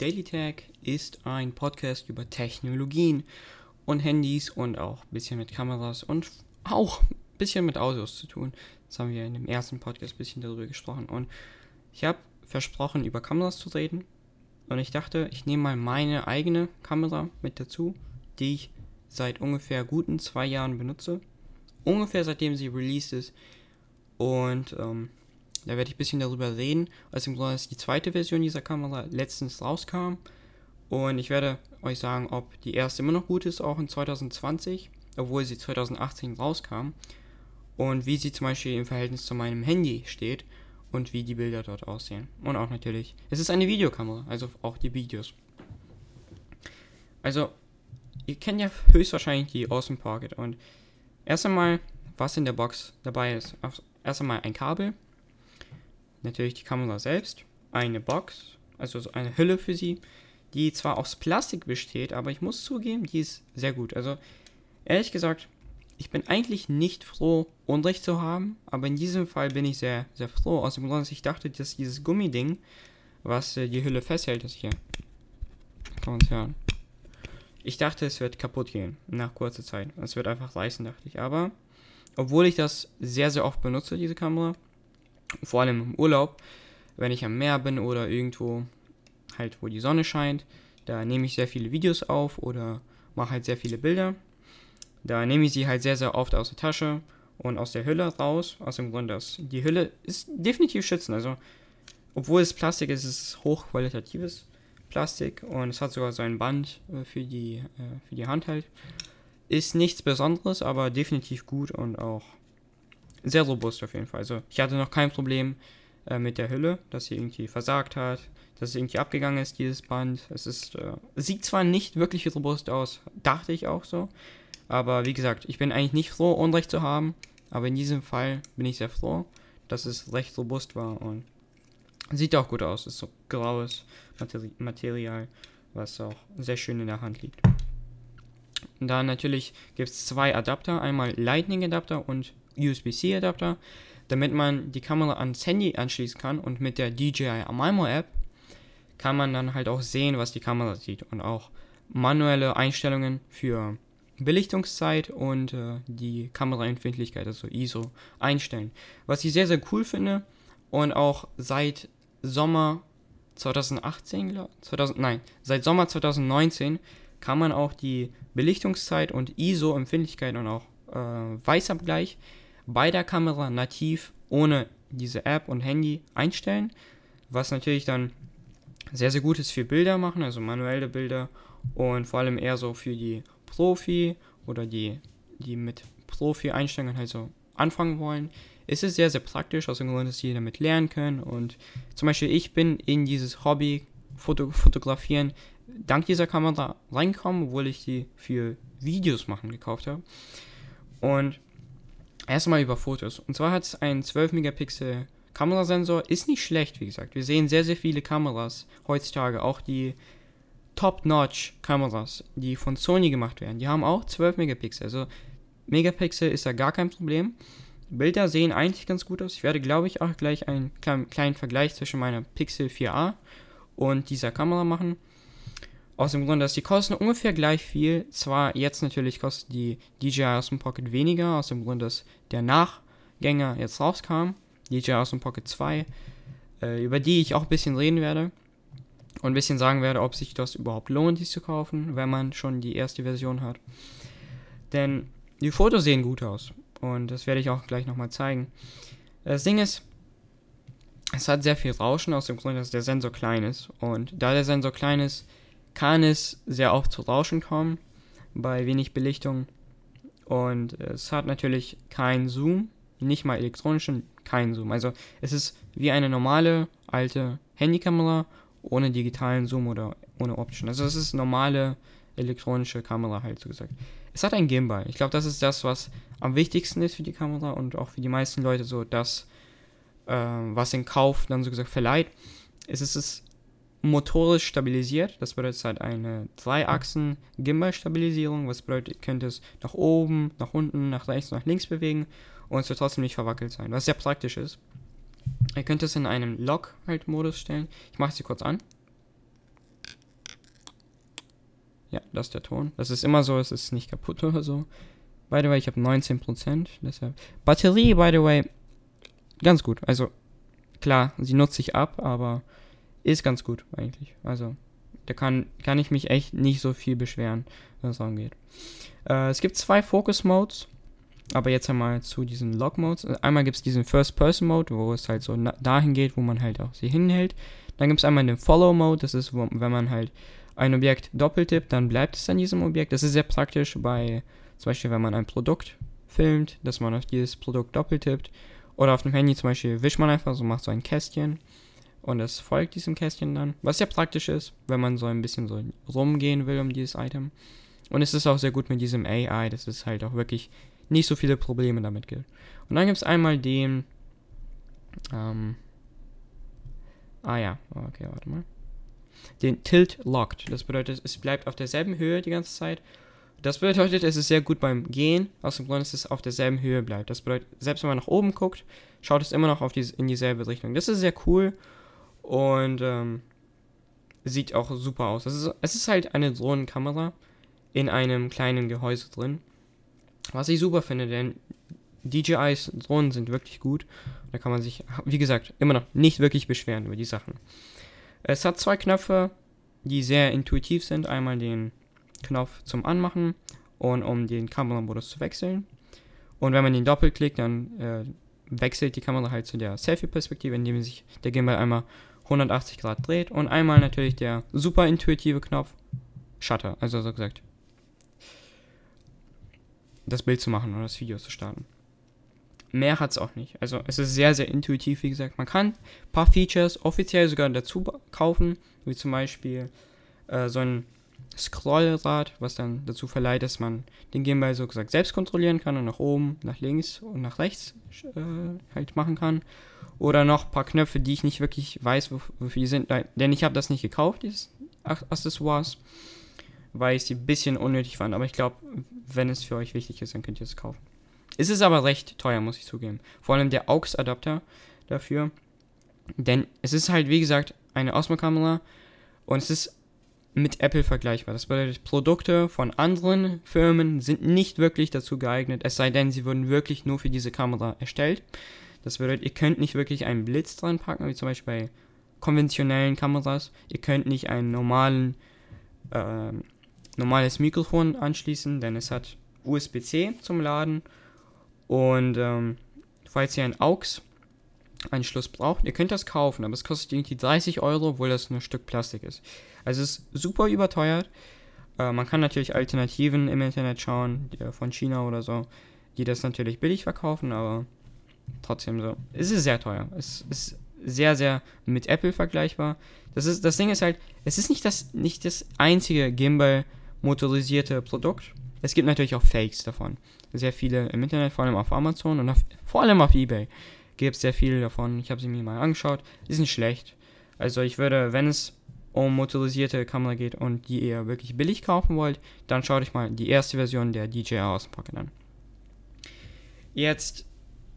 Daily Tech ist ein Podcast über Technologien und Handys und auch ein bisschen mit Kameras und auch ein bisschen mit Autos zu tun. Das haben wir in dem ersten Podcast ein bisschen darüber gesprochen. Und ich habe versprochen, über Kameras zu reden. Und ich dachte, ich nehme mal meine eigene Kamera mit dazu, die ich seit ungefähr guten zwei Jahren benutze. Ungefähr seitdem sie released ist. Und ähm, da werde ich ein bisschen darüber reden, als im Grunde die zweite Version dieser Kamera letztens rauskam. Und ich werde euch sagen, ob die erste immer noch gut ist, auch in 2020, obwohl sie 2018 rauskam. Und wie sie zum Beispiel im Verhältnis zu meinem Handy steht und wie die Bilder dort aussehen. Und auch natürlich, es ist eine Videokamera, also auch die Videos. Also, ihr kennt ja höchstwahrscheinlich die Awesome Pocket. Und erst einmal, was in der Box dabei ist. Erst einmal ein Kabel, natürlich die Kamera selbst, eine Box, also so eine Hülle für sie, die zwar aus Plastik besteht, aber ich muss zugeben, die ist sehr gut. Also ehrlich gesagt, ich bin eigentlich nicht froh, Unrecht zu haben, aber in diesem Fall bin ich sehr, sehr froh. Aus dem Grund, dass ich dachte, dass dieses Gummiding, was äh, die Hülle festhält, das hier, kann man es hören. Ich dachte, es wird kaputt gehen nach kurzer Zeit. Es wird einfach reißen, dachte ich. Aber obwohl ich das sehr, sehr oft benutze, diese Kamera, vor allem im Urlaub, wenn ich am Meer bin oder irgendwo halt, wo die Sonne scheint, da nehme ich sehr viele Videos auf oder mache halt sehr viele Bilder. Da nehme ich sie halt sehr, sehr oft aus der Tasche und aus der Hülle raus, aus dem Grund, dass die Hülle ist definitiv schützen. Also, obwohl es Plastik ist, ist es hochqualitatives Plastik und es hat sogar so ein Band äh, für die, äh, für die Hand halt. Ist nichts Besonderes, aber definitiv gut und auch sehr robust auf jeden Fall. Also ich hatte noch kein Problem äh, mit der Hülle, dass sie irgendwie versagt hat, dass es irgendwie abgegangen ist, dieses Band. Es ist, äh, sieht zwar nicht wirklich robust aus, dachte ich auch so. Aber wie gesagt, ich bin eigentlich nicht froh, Unrecht zu haben. Aber in diesem Fall bin ich sehr froh, dass es recht robust war und sieht auch gut aus. Ist so graues Materi Material, was auch sehr schön in der Hand liegt. Und dann natürlich gibt es zwei Adapter, einmal Lightning Adapter und USB-C Adapter, damit man die Kamera ans Handy anschließen kann und mit der DJI Amimo App kann man dann halt auch sehen, was die Kamera sieht und auch manuelle Einstellungen für Belichtungszeit und äh, die Kameraempfindlichkeit, also ISO, einstellen. Was ich sehr, sehr cool finde und auch seit Sommer 2018, 2000, nein, seit Sommer 2019 kann man auch die Belichtungszeit und ISO-Empfindlichkeit und auch äh, Weißabgleich bei der Kamera nativ ohne diese App und Handy einstellen, was natürlich dann sehr, sehr gut ist für Bilder machen, also manuelle Bilder und vor allem eher so für die Profi oder die, die mit Profi-Einstellungen halt so anfangen wollen. ist Es sehr, sehr praktisch, aus dem Grund, dass sie damit lernen können und zum Beispiel ich bin in dieses Hobby Foto Fotografieren dank dieser Kamera reingekommen, obwohl ich die für Videos machen gekauft habe. Und Erstmal über Fotos. Und zwar hat es einen 12 Megapixel Kamerasensor. Ist nicht schlecht, wie gesagt. Wir sehen sehr, sehr viele Kameras heutzutage. Auch die Top-Notch-Kameras, die von Sony gemacht werden. Die haben auch 12 Megapixel. Also Megapixel ist da gar kein Problem. Bilder sehen eigentlich ganz gut aus. Ich werde, glaube ich, auch gleich einen kleinen Vergleich zwischen meiner Pixel 4a und dieser Kamera machen. Aus dem Grund, dass die kosten ungefähr gleich viel. Zwar jetzt natürlich kostet die DJI Osmo Pocket weniger, aus dem Grund, dass der Nachgänger jetzt rauskam. DJI Osmo Pocket 2, äh, über die ich auch ein bisschen reden werde. Und ein bisschen sagen werde, ob sich das überhaupt lohnt, dies zu kaufen, wenn man schon die erste Version hat. Denn die Fotos sehen gut aus. Und das werde ich auch gleich nochmal zeigen. Das Ding ist, es hat sehr viel Rauschen aus dem Grund, dass der Sensor klein ist. Und da der Sensor klein ist, kann es sehr oft zu Rauschen kommen bei wenig Belichtung. Und es hat natürlich keinen Zoom, nicht mal elektronischen, keinen Zoom. Also es ist wie eine normale alte Handykamera ohne digitalen Zoom oder ohne optischen. Also es ist normale elektronische Kamera halt so gesagt. Es hat ein Gimbal. Ich glaube, das ist das, was am wichtigsten ist für die Kamera und auch für die meisten Leute so das, äh, was den Kauf dann so gesagt verleiht. Es ist es motorisch stabilisiert. Das bedeutet halt eine Dreiachsen-Gimbal-Stabilisierung. Was bedeutet, ihr könnt es nach oben, nach unten, nach rechts, nach links bewegen und es wird trotzdem nicht verwackelt sein, was sehr praktisch ist. Ihr könnt es in einem Lock-Halt-Modus stellen. Ich mache es hier kurz an. Ja, das ist der Ton. Das ist immer so, es ist nicht kaputt oder so. By the way, ich habe 19%. Deshalb. Batterie, by the way, ganz gut. Also, klar, sie nutzt sich ab, aber ist ganz gut eigentlich. Also, da kann, kann ich mich echt nicht so viel beschweren, was das angeht. Äh, es gibt zwei Focus Modes. Aber jetzt einmal zu diesen Log Modes. Einmal gibt es diesen First Person Mode, wo es halt so dahin geht, wo man halt auch sie hinhält. Dann gibt es einmal den Follow Mode, das ist, wo, wenn man halt ein Objekt doppeltippt, dann bleibt es an diesem Objekt. Das ist sehr praktisch bei, zum Beispiel, wenn man ein Produkt filmt, dass man auf dieses Produkt doppeltippt. Oder auf dem Handy zum Beispiel wischt man einfach so, macht so ein Kästchen und es folgt diesem Kästchen dann. Was sehr praktisch ist, wenn man so ein bisschen so rumgehen will um dieses Item. Und es ist auch sehr gut mit diesem AI, dass es halt auch wirklich nicht so viele Probleme damit gibt. Und dann gibt es einmal den. Ähm, ah ja, okay, warte mal. Den Tilt Locked. Das bedeutet, es bleibt auf derselben Höhe die ganze Zeit. Das bedeutet, es ist sehr gut beim Gehen, aus dem Grund, dass es auf derselben Höhe bleibt. Das bedeutet, selbst wenn man nach oben guckt, schaut es immer noch auf die, in dieselbe Richtung. Das ist sehr cool und ähm, sieht auch super aus. Es ist, es ist halt eine Drohnenkamera in einem kleinen Gehäuse drin. Was ich super finde, denn DJIs Drohnen sind wirklich gut. Da kann man sich, wie gesagt, immer noch nicht wirklich beschweren über die Sachen. Es hat zwei Knöpfe, die sehr intuitiv sind. Einmal den Knopf zum Anmachen und um den Kameramodus zu wechseln. Und wenn man den doppelklickt, dann äh, wechselt die Kamera halt zu der Selfie-Perspektive, indem sich der Gimbal einmal 180 Grad dreht. Und einmal natürlich der super intuitive Knopf Shutter, also so gesagt das Bild zu machen oder das Video zu starten. Mehr hat es auch nicht. Also es ist sehr, sehr intuitiv, wie gesagt. Man kann ein paar Features offiziell sogar dazu kaufen, wie zum Beispiel äh, so ein Scrollrad, was dann dazu verleiht, dass man den Gimbal so gesagt selbst kontrollieren kann und nach oben, nach links und nach rechts äh, halt machen kann. Oder noch ein paar Knöpfe, die ich nicht wirklich weiß, wofür die sind, denn ich habe das nicht gekauft, dieses Accessoires weil ich sie ein bisschen unnötig fand. Aber ich glaube, wenn es für euch wichtig ist, dann könnt ihr es kaufen. Es ist aber recht teuer, muss ich zugeben. Vor allem der AUX-Adapter dafür. Denn es ist halt, wie gesagt, eine Osmo-Kamera und es ist mit Apple vergleichbar. Das bedeutet, Produkte von anderen Firmen sind nicht wirklich dazu geeignet, es sei denn, sie wurden wirklich nur für diese Kamera erstellt. Das bedeutet, ihr könnt nicht wirklich einen Blitz dran packen, wie zum Beispiel bei konventionellen Kameras. Ihr könnt nicht einen normalen äh, normales Mikrofon anschließen, denn es hat USB-C zum Laden. Und ähm, falls ihr einen AUX-Anschluss braucht, ihr könnt das kaufen, aber es kostet irgendwie 30 Euro, obwohl das nur ein Stück Plastik ist. Also es ist super überteuert. Äh, man kann natürlich Alternativen im Internet schauen, von China oder so, die das natürlich billig verkaufen, aber trotzdem so. Es ist sehr teuer. Es ist sehr, sehr mit Apple vergleichbar. Das, ist, das Ding ist halt, es ist nicht das, nicht das einzige Gimbal, motorisierte Produkt. Es gibt natürlich auch Fakes davon. Sehr viele im Internet, vor allem auf Amazon und auf, vor allem auf Ebay gibt es sehr viele davon. Ich habe sie mir mal angeschaut. Die sind schlecht. Also ich würde, wenn es um motorisierte Kamera geht und die ihr wirklich billig kaufen wollt, dann schaut euch mal die erste Version der DJI aus dem Pocket an. Jetzt,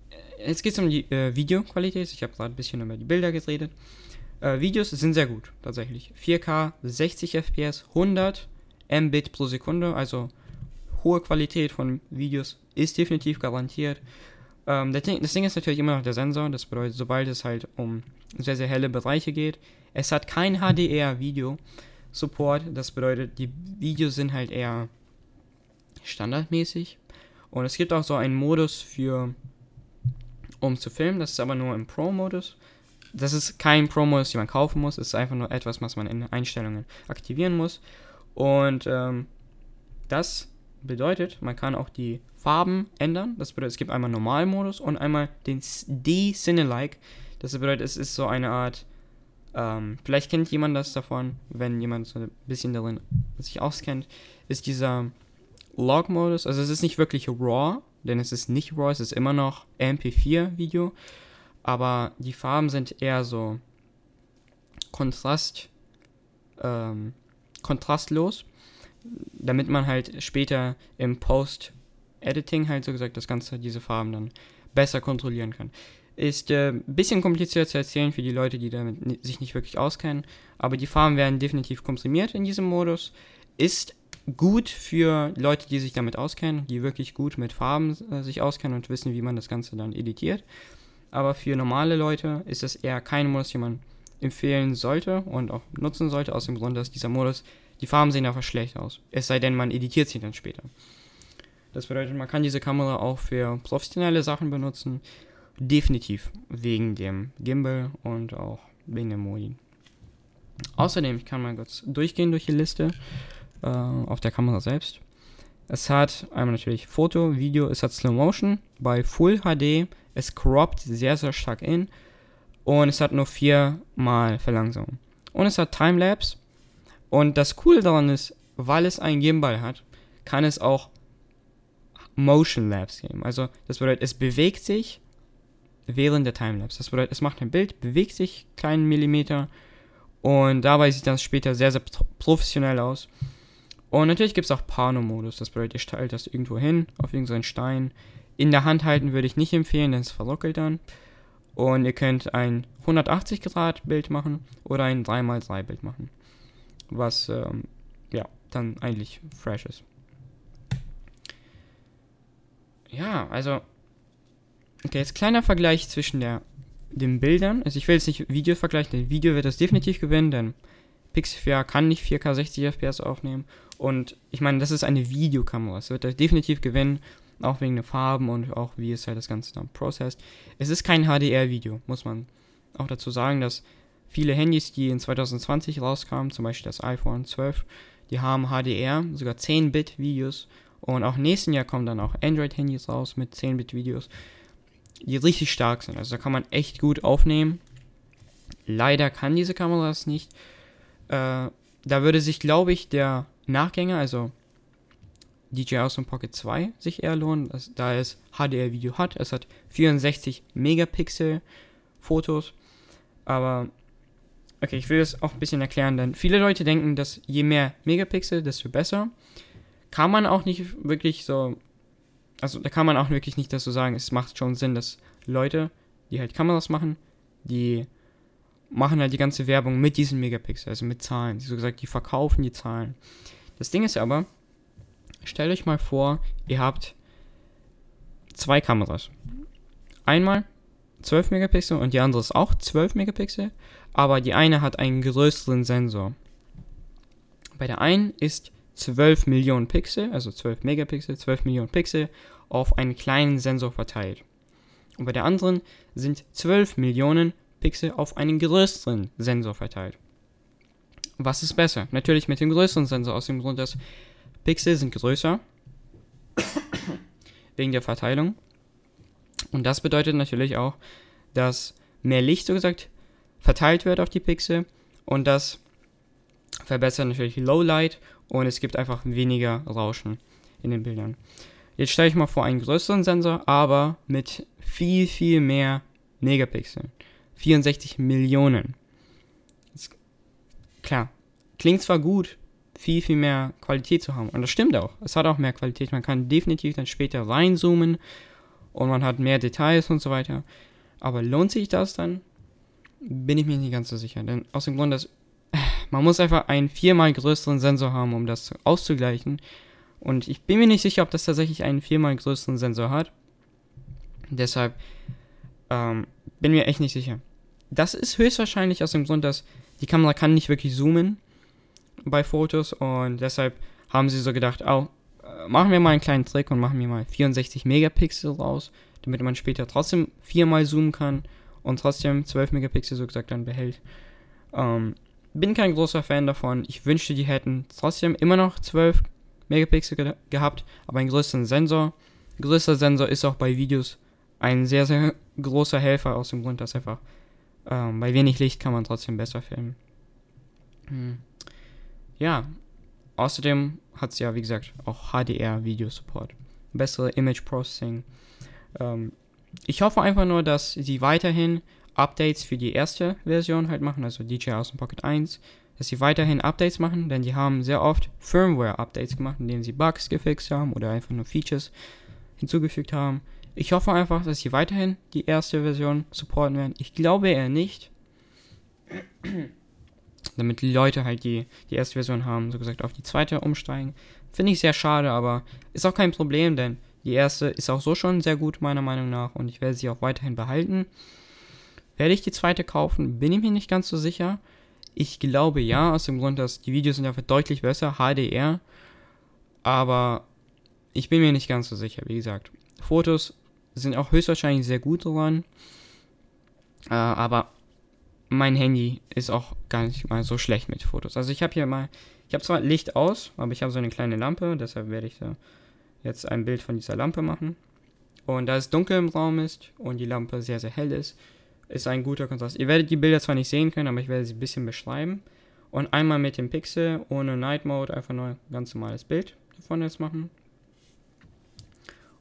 äh, jetzt geht es um die äh, Videoqualität. Ich habe gerade ein bisschen über die Bilder geredet. Äh, Videos sind sehr gut, tatsächlich. 4K, 60 FPS, 100 Mbit pro Sekunde, also hohe Qualität von Videos ist definitiv garantiert. Ähm, Ding, das Ding ist natürlich immer noch der Sensor, das bedeutet, sobald es halt um sehr, sehr helle Bereiche geht, es hat kein HDR-Video-Support, das bedeutet, die Videos sind halt eher standardmäßig. Und es gibt auch so einen Modus für, um zu filmen, das ist aber nur im Pro-Modus. Das ist kein Pro-Modus, den man kaufen muss, es ist einfach nur etwas, was man in Einstellungen aktivieren muss. Und ähm, das bedeutet, man kann auch die Farben ändern. Das bedeutet, es gibt einmal Normalmodus und einmal den D-Cine-like. Das bedeutet, es ist so eine Art, ähm, vielleicht kennt jemand das davon, wenn jemand so ein bisschen darin sich auskennt, ist dieser Log-Modus. Also es ist nicht wirklich RAW, denn es ist nicht RAW, es ist immer noch MP4-Video. Aber die Farben sind eher so Kontrast, ähm, kontrastlos, damit man halt später im Post-Editing halt so gesagt das Ganze, diese Farben dann besser kontrollieren kann. Ist ein äh, bisschen kompliziert zu erzählen für die Leute, die damit sich nicht wirklich auskennen, aber die Farben werden definitiv komprimiert in diesem Modus. Ist gut für Leute, die sich damit auskennen, die wirklich gut mit Farben äh, sich auskennen und wissen, wie man das Ganze dann editiert. Aber für normale Leute ist es eher kein Modus, den man empfehlen sollte und auch nutzen sollte, aus dem Grund, dass dieser Modus, die Farben sehen einfach schlecht aus. Es sei denn, man editiert sie dann später. Das bedeutet, man kann diese Kamera auch für professionelle Sachen benutzen. Definitiv wegen dem Gimbal und auch wegen dem Modi. Außerdem, ich kann mal kurz durchgehen durch die Liste äh, auf der Kamera selbst. Es hat einmal natürlich Foto, Video, es hat Slow Motion bei Full HD, es croppt sehr, sehr stark in und es hat nur viermal Verlangsamung. Und es hat Timelapse und das Coole daran ist, weil es ein Gimbal hat, kann es auch Motion Lapse geben. Also das bedeutet, es bewegt sich während der Timelapse. Das bedeutet, es macht ein Bild, bewegt sich kleinen Millimeter und dabei sieht das später sehr, sehr professionell aus. Und natürlich gibt es auch Pano-Modus. Das bedeutet, ihr stellt das irgendwo hin, auf irgendeinen Stein. In der Hand halten würde ich nicht empfehlen, denn es verlockelt dann. Und ihr könnt ein 180 Grad Bild machen oder ein 3x3 Bild machen. Was, ähm, ja, dann eigentlich fresh ist. Ja, also. Okay, jetzt kleiner Vergleich zwischen der, den Bildern. Also ich will jetzt nicht Video vergleichen, denn Video wird das definitiv gewinnen, denn Pixel 4 kann nicht 4K 60 FPS aufnehmen. Und ich meine, das ist eine Videokamera. Es wird definitiv gewinnen, auch wegen der Farben und auch wie es halt das Ganze dann processed. Es ist kein HDR-Video, muss man auch dazu sagen, dass viele Handys, die in 2020 rauskamen, zum Beispiel das iPhone 12, die haben HDR, sogar 10-Bit-Videos. Und auch nächsten Jahr kommen dann auch Android-Handys raus mit 10-Bit-Videos, die richtig stark sind. Also da kann man echt gut aufnehmen. Leider kann diese Kamera das nicht. Äh, da würde sich, glaube ich, der Nachgänger, also DJI Osmo Pocket 2, sich eher lohnen, da es HDR-Video hat. Es hat 64 Megapixel Fotos. Aber, okay, ich will das auch ein bisschen erklären, denn viele Leute denken, dass je mehr Megapixel, desto besser. Kann man auch nicht wirklich so, also da kann man auch wirklich nicht das so sagen. Es macht schon Sinn, dass Leute, die halt Kameras machen, die machen halt die ganze Werbung mit diesen Megapixel, also mit Zahlen. So gesagt, die verkaufen die Zahlen. Das Ding ist aber, stellt euch mal vor, ihr habt zwei Kameras. Einmal 12 Megapixel und die andere ist auch 12 Megapixel, aber die eine hat einen größeren Sensor. Bei der einen ist 12 Millionen Pixel, also 12 Megapixel, 12 Millionen Pixel auf einen kleinen Sensor verteilt. Und bei der anderen sind 12 Millionen Pixel auf einen größeren Sensor verteilt. Was ist besser? Natürlich mit dem größeren Sensor, aus dem Grund, dass Pixel sind größer. wegen der Verteilung. Und das bedeutet natürlich auch, dass mehr Licht, so gesagt, verteilt wird auf die Pixel. Und das verbessert natürlich Lowlight und es gibt einfach weniger Rauschen in den Bildern. Jetzt stelle ich mal vor einen größeren Sensor, aber mit viel, viel mehr Megapixeln. 64 Millionen. klar, klingt zwar gut, viel, viel mehr Qualität zu haben. Und das stimmt auch. Es hat auch mehr Qualität. Man kann definitiv dann später reinzoomen und man hat mehr Details und so weiter. Aber lohnt sich das dann? Bin ich mir nicht ganz so sicher. Denn aus dem Grund, dass man muss einfach einen viermal größeren Sensor haben, um das auszugleichen. Und ich bin mir nicht sicher, ob das tatsächlich einen viermal größeren Sensor hat. Deshalb ähm, bin mir echt nicht sicher. Das ist höchstwahrscheinlich aus dem Grund, dass die Kamera kann nicht wirklich zoomen bei Fotos und deshalb haben sie so gedacht, oh, machen wir mal einen kleinen Trick und machen wir mal 64 Megapixel raus, damit man später trotzdem viermal zoomen kann und trotzdem 12 Megapixel so gesagt dann behält. Ähm, bin kein großer Fan davon. Ich wünschte, die hätten trotzdem immer noch 12 Megapixel ge gehabt, aber einen größeren Sensor. Größer Sensor ist auch bei Videos ein sehr, sehr großer Helfer aus dem Grund, dass einfach ähm, bei wenig Licht kann man trotzdem besser filmen. Hm. Ja, außerdem hat es ja, wie gesagt, auch HDR-Video-Support. Bessere Image Processing. Ähm, ich hoffe einfach nur, dass sie weiterhin Updates für die erste Version halt machen, also DJI Awesome Pocket 1, dass sie weiterhin Updates machen, denn die haben sehr oft Firmware-Updates gemacht, indem sie Bugs gefixt haben oder einfach nur Features hinzugefügt haben. Ich hoffe einfach, dass sie weiterhin die erste Version supporten werden. Ich glaube eher nicht. damit die Leute halt die, die erste Version haben, so gesagt, auf die zweite umsteigen. Finde ich sehr schade, aber ist auch kein Problem, denn die erste ist auch so schon sehr gut, meiner Meinung nach, und ich werde sie auch weiterhin behalten. Werde ich die zweite kaufen? Bin ich mir nicht ganz so sicher. Ich glaube ja, aus dem Grund, dass die Videos sind einfach deutlich besser, HDR. Aber ich bin mir nicht ganz so sicher, wie gesagt. Fotos sind auch höchstwahrscheinlich sehr gut dran. Äh, aber mein Handy ist auch gar nicht mal so schlecht mit Fotos. Also ich habe hier mal, ich habe zwar Licht aus, aber ich habe so eine kleine Lampe, deshalb werde ich da jetzt ein Bild von dieser Lampe machen. Und da es dunkel im Raum ist und die Lampe sehr, sehr hell ist, ist ein guter Kontrast. Ihr werdet die Bilder zwar nicht sehen können, aber ich werde sie ein bisschen beschreiben. Und einmal mit dem Pixel ohne Night Mode einfach nur ein ganz normales Bild davon jetzt machen.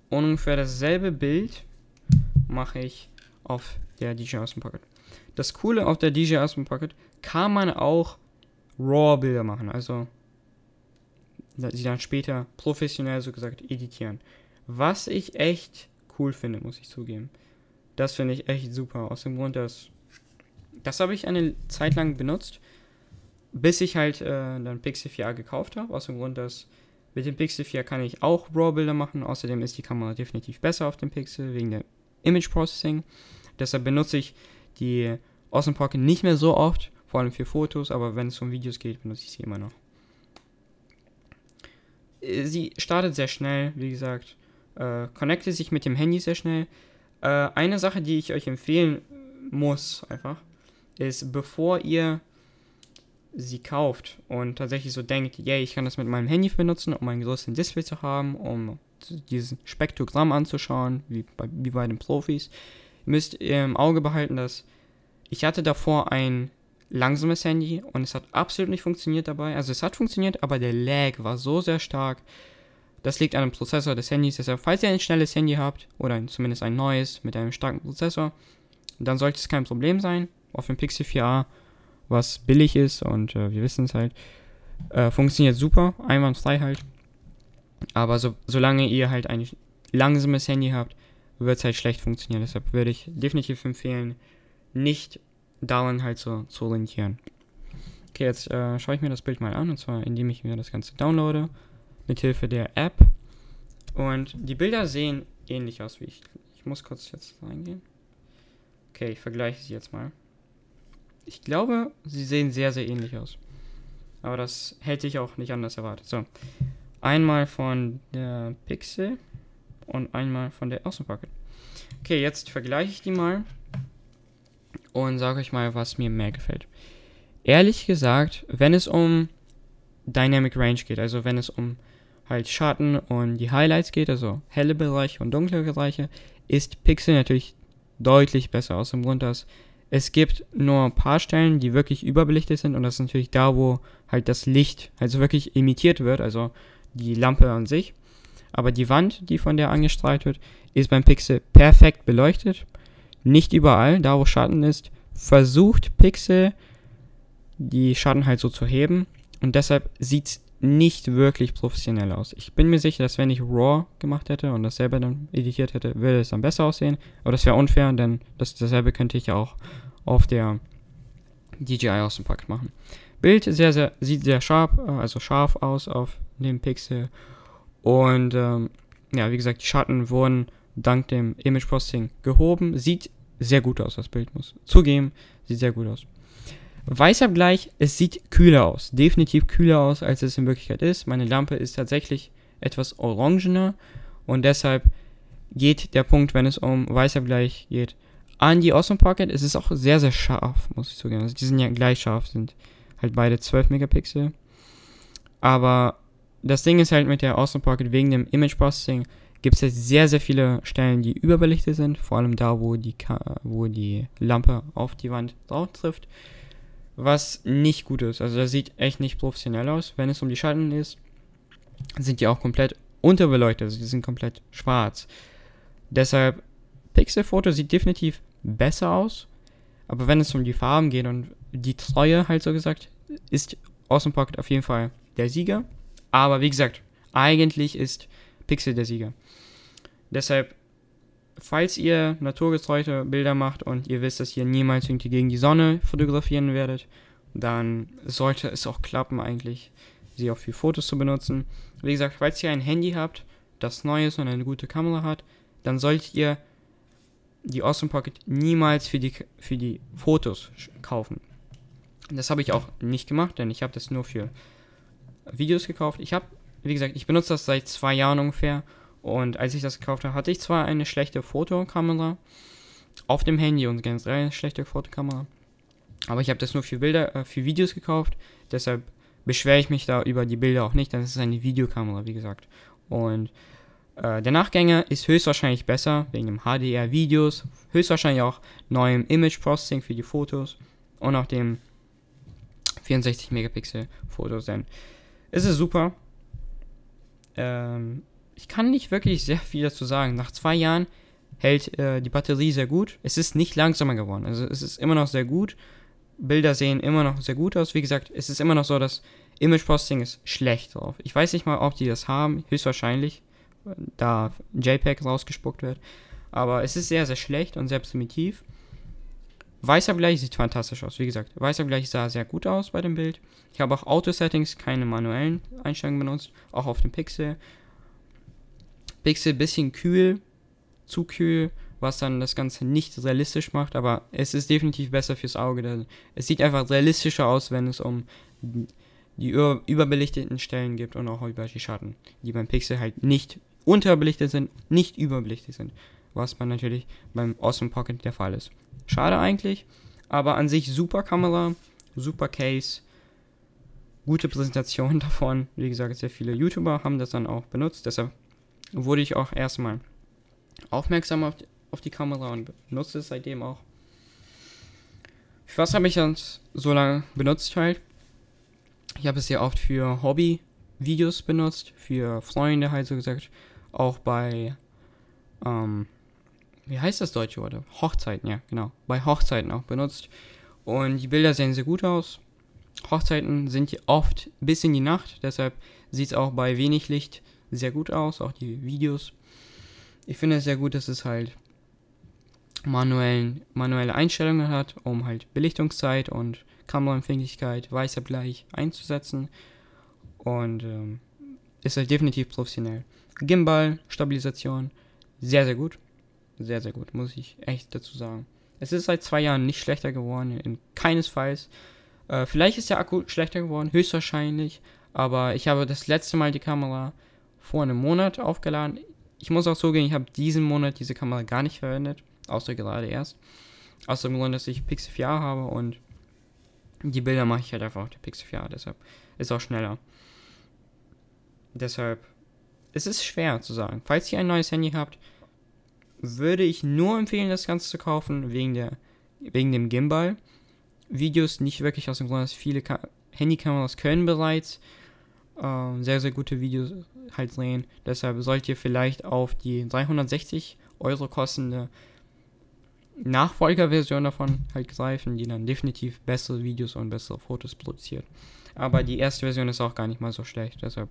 Und ungefähr dasselbe Bild mache ich auf der DJI Osmo Pocket. Das Coole auf der DJI Osmo Pocket kann man auch RAW-Bilder machen, also sie dann später professionell so gesagt editieren. Was ich echt cool finde, muss ich zugeben. Das finde ich echt super. Aus dem Grund, dass. Das habe ich eine Zeit lang benutzt, bis ich halt äh, dann Pixel 4a gekauft habe. Aus dem Grund, dass mit dem Pixel 4 kann ich auch RAW-Bilder machen. Außerdem ist die Kamera definitiv besser auf dem Pixel wegen der Image Processing. Deshalb benutze ich die Awesome Pocket nicht mehr so oft, vor allem für Fotos, aber wenn es um Videos geht, benutze ich sie immer noch. Äh, sie startet sehr schnell, wie gesagt, äh, connectet sich mit dem Handy sehr schnell. Äh, eine Sache, die ich euch empfehlen muss, einfach, ist, bevor ihr sie kauft und tatsächlich so denkt, yeah, ich kann das mit meinem Handy benutzen, um einen größeren Display zu haben, um dieses Spektrogramm anzuschauen, wie bei, wie bei den Profis, müsst ihr im Auge behalten, dass ich hatte davor ein langsames Handy und es hat absolut nicht funktioniert dabei. Also es hat funktioniert, aber der Lag war so sehr stark. Das liegt an dem Prozessor des Handys. Deshalb, falls ihr ein schnelles Handy habt oder zumindest ein neues mit einem starken Prozessor, dann sollte es kein Problem sein. Auf dem Pixel 4a, was billig ist und äh, wir wissen es halt, äh, funktioniert super, einwandfrei halt. Aber so, solange ihr halt ein langsames Handy habt, wird es halt schlecht funktionieren. Deshalb würde ich definitiv empfehlen, nicht dauernd halt so zu orientieren. Okay, jetzt äh, schaue ich mir das Bild mal an, und zwar indem ich mir das Ganze downloade, mit Hilfe der App. Und die Bilder sehen ähnlich aus wie ich. Ich muss kurz jetzt reingehen. Okay, ich vergleiche sie jetzt mal. Ich glaube, sie sehen sehr, sehr ähnlich aus. Aber das hätte ich auch nicht anders erwartet. So. Einmal von der Pixel und einmal von der Außenpocket. Okay, jetzt vergleiche ich die mal und sage euch mal, was mir mehr gefällt. Ehrlich gesagt, wenn es um Dynamic Range geht, also wenn es um halt Schatten und die Highlights geht, also helle Bereiche und dunkle Bereiche, ist Pixel natürlich deutlich besser, aus dem Grund, dass es gibt nur ein paar Stellen, die wirklich überbelichtet sind und das ist natürlich da, wo halt das Licht also wirklich imitiert wird, also die Lampe an sich. Aber die Wand, die von der angestrahlt wird, ist beim Pixel perfekt beleuchtet. Nicht überall, da wo Schatten ist, versucht Pixel die Schatten halt so zu heben. Und deshalb sieht es nicht wirklich professionell aus. Ich bin mir sicher, dass wenn ich RAW gemacht hätte und das selber dann editiert hätte, würde es dann besser aussehen. Aber das wäre unfair, denn das, dasselbe könnte ich ja auch auf der DJI Awesome Pack machen. Bild sehr, sehr, sieht sehr scharf, also scharf aus auf dem Pixel. Und ähm, ja, wie gesagt, die Schatten wurden dank dem Image Processing gehoben. Sieht sehr gut aus, das Bild muss zugeben. Sieht sehr gut aus. Weißabgleich, es sieht kühler aus. Definitiv kühler aus, als es in Wirklichkeit ist. Meine Lampe ist tatsächlich etwas orangener und deshalb geht der Punkt, wenn es um Weißabgleich geht, an die Awesome Pocket. Es ist auch sehr, sehr scharf, muss ich zugeben. Also die sind ja gleich scharf, sind halt beide 12 Megapixel. Aber das Ding ist halt mit der Awesome Pocket wegen dem Image Processing gibt es jetzt sehr, sehr viele Stellen, die überbelichtet sind, vor allem da, wo die, wo die Lampe auf die Wand drauf trifft, was nicht gut ist. Also das sieht echt nicht professionell aus. Wenn es um die Schatten ist, sind die auch komplett unterbeleuchtet, also die sind komplett schwarz. Deshalb, Pixelfoto sieht definitiv besser aus, aber wenn es um die Farben geht und die Treue halt so gesagt, ist Awesome Pocket auf jeden Fall der Sieger. Aber wie gesagt, eigentlich ist Pixel der Sieger. Deshalb, falls ihr naturgetreute Bilder macht und ihr wisst, dass ihr niemals irgendwie gegen die Sonne fotografieren werdet dann sollte es auch klappen eigentlich, sie auch für Fotos zu benutzen. Wie gesagt, falls ihr ein Handy habt, das neu ist und eine gute Kamera hat, dann solltet ihr die Awesome Pocket niemals für die, für die Fotos kaufen. Das habe ich auch nicht gemacht, denn ich habe das nur für Videos gekauft. Ich habe, wie gesagt, ich benutze das seit zwei Jahren ungefähr. Und als ich das gekauft habe, hatte ich zwar eine schlechte Fotokamera auf dem Handy und generell eine schlechte Fotokamera. Aber ich habe das nur für Bilder, äh, für Videos gekauft. Deshalb beschwere ich mich da über die Bilder auch nicht. Das ist eine Videokamera, wie gesagt. Und äh, der Nachgänger ist höchstwahrscheinlich besser, wegen dem HDR-Videos. Höchstwahrscheinlich auch neuem Image-Processing für die Fotos. Und auch dem 64 Megapixel Fotos. Denn es ist super. Ähm, ich kann nicht wirklich sehr viel dazu sagen. Nach zwei Jahren hält äh, die Batterie sehr gut. Es ist nicht langsamer geworden. Also es ist immer noch sehr gut. Bilder sehen immer noch sehr gut aus. Wie gesagt, es ist immer noch so, dass Image Processing ist schlecht drauf. Ich weiß nicht mal, ob die das haben. Höchstwahrscheinlich, da JPEG rausgespuckt wird. Aber es ist sehr, sehr schlecht und sehr primitiv. Weißer Bereich sieht fantastisch aus. Wie gesagt, weißer Bereich sah sehr gut aus bei dem Bild. Ich habe auch Auto-Settings, keine manuellen Einstellungen benutzt, auch auf dem Pixel. Pixel bisschen kühl, zu kühl, was dann das Ganze nicht realistisch macht, aber es ist definitiv besser fürs Auge. Es sieht einfach realistischer aus, wenn es um die überbelichteten Stellen gibt und auch über die Schatten, die beim Pixel halt nicht unterbelichtet sind, nicht überbelichtet sind was man natürlich beim Awesome Pocket der Fall ist. Schade eigentlich, aber an sich super Kamera, super Case, gute Präsentation davon. Wie gesagt, sehr viele YouTuber haben das dann auch benutzt, deshalb wurde ich auch erstmal aufmerksam auf die, auf die Kamera und benutze es seitdem auch. Für was habe ich das so lange benutzt halt? Ich habe es sehr oft für Hobby-Videos benutzt, für Freunde halt so gesagt, auch bei ähm, wie heißt das deutsche Wort? Hochzeiten, ja, genau. Bei Hochzeiten auch benutzt. Und die Bilder sehen sehr gut aus. Hochzeiten sind oft bis in die Nacht, deshalb sieht es auch bei wenig Licht sehr gut aus, auch die Videos. Ich finde es sehr gut, dass es halt manuellen, manuelle Einstellungen hat, um halt Belichtungszeit und Kameraempfindlichkeit, weißer Bleich einzusetzen. Und ähm, ist halt definitiv professionell. Gimbal, Stabilisation, sehr, sehr gut sehr, sehr gut, muss ich echt dazu sagen. Es ist seit zwei Jahren nicht schlechter geworden, in keinesfalls. Äh, vielleicht ist der Akku schlechter geworden, höchstwahrscheinlich. Aber ich habe das letzte Mal die Kamera vor einem Monat aufgeladen. Ich muss auch zugeben, ich habe diesen Monat diese Kamera gar nicht verwendet, außer gerade erst. Aus dem Grund, dass ich Pixel 4a habe und die Bilder mache ich halt einfach auf der Pixel 4a, deshalb ist auch schneller. Deshalb, es ist schwer zu sagen. Falls ihr ein neues Handy habt, würde ich nur empfehlen, das Ganze zu kaufen, wegen, der, wegen dem Gimbal. Videos nicht wirklich aus dem Grund, dass viele Ka Handykameras können bereits äh, sehr, sehr gute Videos halt drehen. Deshalb sollt ihr vielleicht auf die 360 Euro kostende Nachfolgerversion davon halt greifen, die dann definitiv bessere Videos und bessere Fotos produziert. Aber die erste Version ist auch gar nicht mal so schlecht, deshalb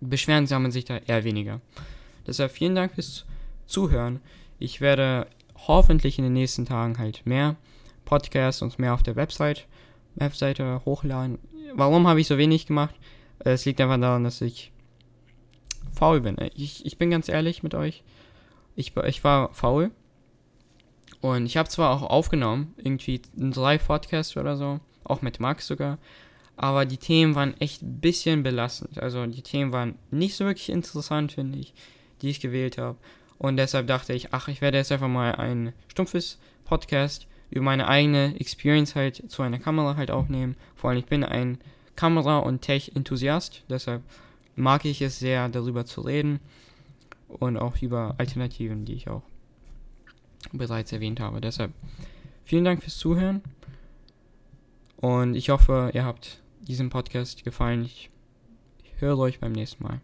beschweren sammeln sich da eher weniger. Deshalb vielen Dank fürs Zuhören. Ich werde hoffentlich in den nächsten Tagen halt mehr Podcasts und mehr auf der Website, Webseite hochladen. Warum habe ich so wenig gemacht? Es liegt einfach daran, dass ich faul bin. Ich, ich bin ganz ehrlich mit euch. Ich, ich war faul. Und ich habe zwar auch aufgenommen, irgendwie drei Podcasts oder so, auch mit Max sogar, aber die Themen waren echt ein bisschen belastend. Also die Themen waren nicht so wirklich interessant, finde ich, die ich gewählt habe. Und deshalb dachte ich, ach, ich werde jetzt einfach mal ein stumpfes Podcast über meine eigene Experience halt zu einer Kamera halt aufnehmen. Vor allem, ich bin ein Kamera- und Tech-Enthusiast, deshalb mag ich es sehr, darüber zu reden und auch über Alternativen, die ich auch bereits erwähnt habe. Deshalb vielen Dank fürs Zuhören und ich hoffe, ihr habt diesem Podcast gefallen. Ich höre euch beim nächsten Mal.